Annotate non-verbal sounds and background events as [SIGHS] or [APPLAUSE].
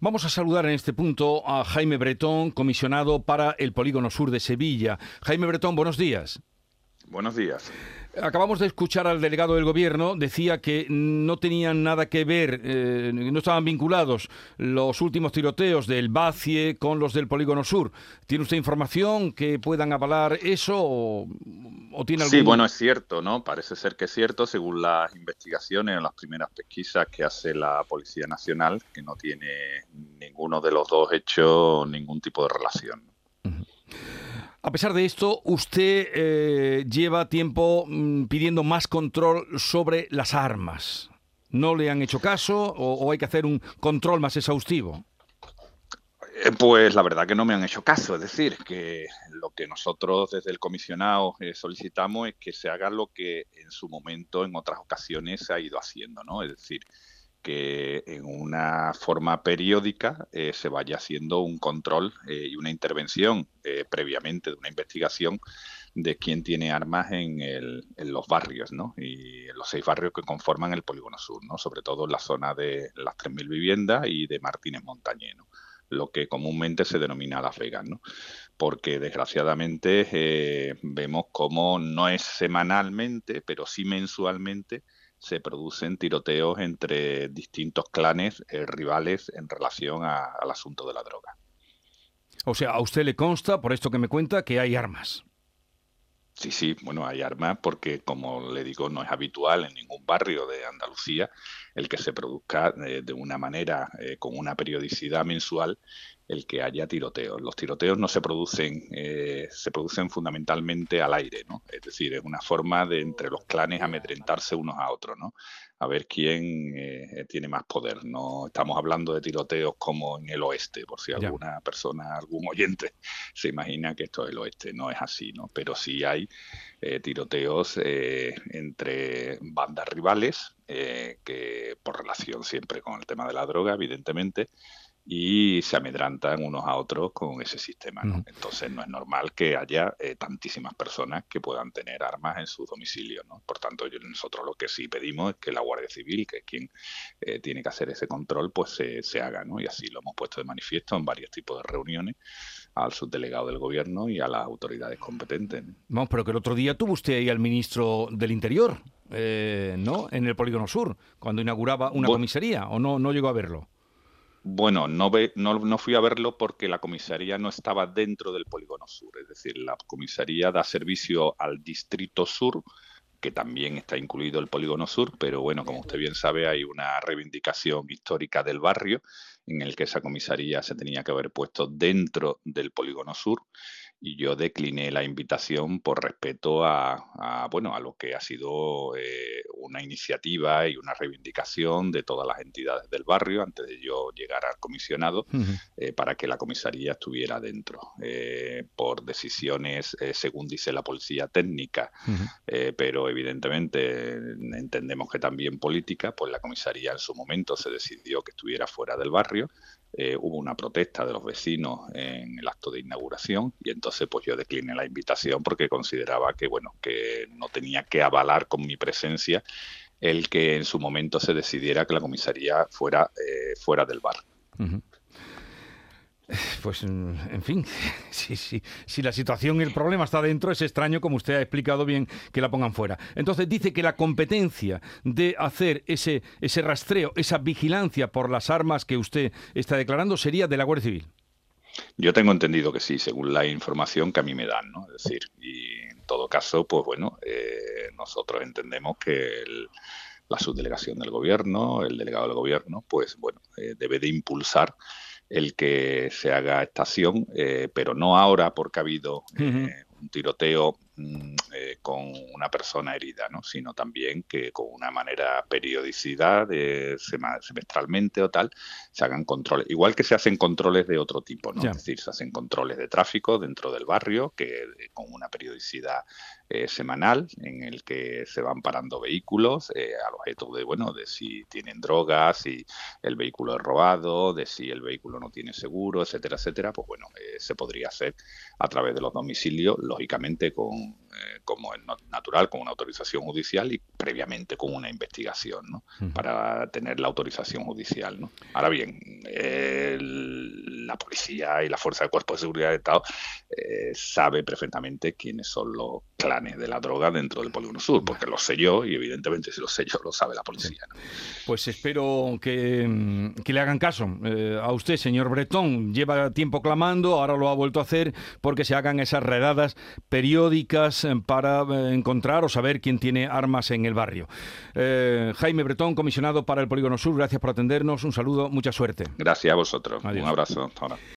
Vamos a saludar en este punto a Jaime Bretón, comisionado para el Polígono Sur de Sevilla. Jaime Bretón, buenos días. Buenos días. Acabamos de escuchar al delegado del gobierno, decía que no tenían nada que ver, eh, no estaban vinculados los últimos tiroteos del Bacie con los del Polígono Sur. ¿Tiene usted información que puedan avalar eso o, tiene algún... Sí, bueno, es cierto, ¿no? Parece ser que es cierto, según las investigaciones o las primeras pesquisas que hace la Policía Nacional, que no tiene ninguno de los dos hechos ningún tipo de relación. A pesar de esto, usted eh, lleva tiempo mm, pidiendo más control sobre las armas. ¿No le han hecho caso o, hay que hacer un control más exhaustivo? Eh, pues la verdad que no me han hecho caso, es decir, que lo que nosotros desde el comisionado eh, solicitamos es que se haga lo que en su momento, en otras ocasiones, se ha ido haciendo, ¿no? Es decir, que en una forma periódica eh, se vaya haciendo un control y una intervención previamente de una investigación de quién tiene armas en, los barrios, ¿no? Y en los seis barrios que conforman el Polígono Sur, ¿no? Sobre todo en la zona de las 3.000 viviendas y de Martínez Montañeno lo que comúnmente se denomina Las Vegas, ¿no? Porque desgraciadamente vemos cómo no es semanalmente, pero sí mensualmente, se producen tiroteos entre distintos clanes eh, rivales en relación al asunto de la droga. O sea, a usted le consta, por esto que me cuenta, que hay armas. Sí, sí, bueno, hay armas porque, como le digo, no es habitual en ningún barrio de Andalucía el que se produzca eh, de una manera, eh, con una periodicidad mensual, el que haya tiroteos. Los tiroteos no se producen, eh, se producen fundamentalmente al aire, ¿no? Es decir, es una forma de entre los clanes amedrentarse unos a otros, ¿no? A ver quién eh, tiene más poder. No estamos hablando de tiroteos como en el oeste, por si alguna persona, algún oyente se imagina que esto es el oeste. No es así, ¿no? Pero sí hay eh, tiroteos entre bandas rivales, que por relación siempre con el tema de la droga, evidentemente, y se amedrantan unos a otros con ese sistema. Entonces no es normal que haya eh, tantísimas personas que puedan tener armas en su domicilio. ¿no? Por tanto, nosotros lo que sí pedimos es que la Guardia Civil, que es quien eh, tiene que hacer ese control, pues se, se haga. ¿no? Y así lo hemos puesto de manifiesto en varios tipos de reuniones al subdelegado del gobierno y a las autoridades competentes. Vamos, pero que el otro día tuvo usted ahí al ministro del Interior, eh, ¿no? En el Polígono Sur, cuando inauguraba una comisaría, ¿o no, no llegó a verlo? Bueno, no, ve, no, no, fui a verlo porque la comisaría no estaba dentro del polígono sur, es decir, la comisaría da servicio al distrito sur, que también está incluido el polígono sur, pero bueno, como usted bien sabe, hay una reivindicación histórica del barrio en el que esa comisaría se tenía que haber puesto dentro del polígono sur y yo decliné la invitación por respeto a, bueno a lo que ha sido eh, una iniciativa y una reivindicación de todas las entidades del barrio antes de yo llegar al comisionado eh, para que la comisaría estuviera dentro eh, por decisiones según dice la policía técnica. Pero evidentemente entendemos que también política pues la comisaría en su momento se decidió que estuviera fuera del barrio eh, hubo una protesta de los vecinos en el acto de inauguración y entonces pues yo decliné la invitación porque consideraba que bueno que no tenía que avalar con mi presencia el que en su momento se decidiera que la comisaría fuera eh, fuera del bar. [SIGHS] Pues, en fin, [LAUGHS] si, si la situación y el problema está dentro, es extraño, como usted ha explicado bien, que la pongan fuera. Entonces dice que la competencia de hacer ese, ese rastreo, esa vigilancia por las armas que usted está declarando, sería de la Guardia Civil. Yo tengo entendido que sí, según la información que a mí me dan, ¿no? Es decir, y en todo caso, pues bueno, eh, nosotros entendemos que la subdelegación del gobierno, el delegado del gobierno, pues bueno, eh, debe de impulsar el que se haga estación, eh, pero no ahora porque ha habido eh, un tiroteo mm, eh, con una persona herida, ¿no? sino también que con una manera periodicidad, semestralmente o tal, se hagan controles. Igual que se hacen controles de otro tipo, ¿no? es decir, se hacen controles de tráfico dentro del barrio que con una periodicidad eh, semanal en el que se van parando vehículos eh, al objeto de bueno de si tienen drogas, si el vehículo es robado, de si el vehículo no tiene seguro, etcétera, etcétera, pues bueno, eh, se podría hacer a través de los domicilios, lógicamente con como es natural, con una autorización judicial y previamente con una investigación, ¿no? Para tener la autorización judicial, ¿no? Ahora bien, policía y la fuerza de cuerpo de seguridad de Estado eh, sabe perfectamente quiénes son los clanes de la droga dentro del Polígono Sur, porque lo sé yo y evidentemente si lo sé yo lo sabe la policía. Pues espero que, mm, que, le hagan caso eh, a usted, señor Bretón. Lleva tiempo clamando, ahora lo ha vuelto a hacer porque se hagan esas redadas periódicas eh, para encontrar o saber quién tiene armas en el barrio. Jaime Bretón, comisionado para el Polígono Sur, gracias por atendernos. Un saludo, mucha suerte. Gracias a vosotros. Un abrazo. Hasta ahora.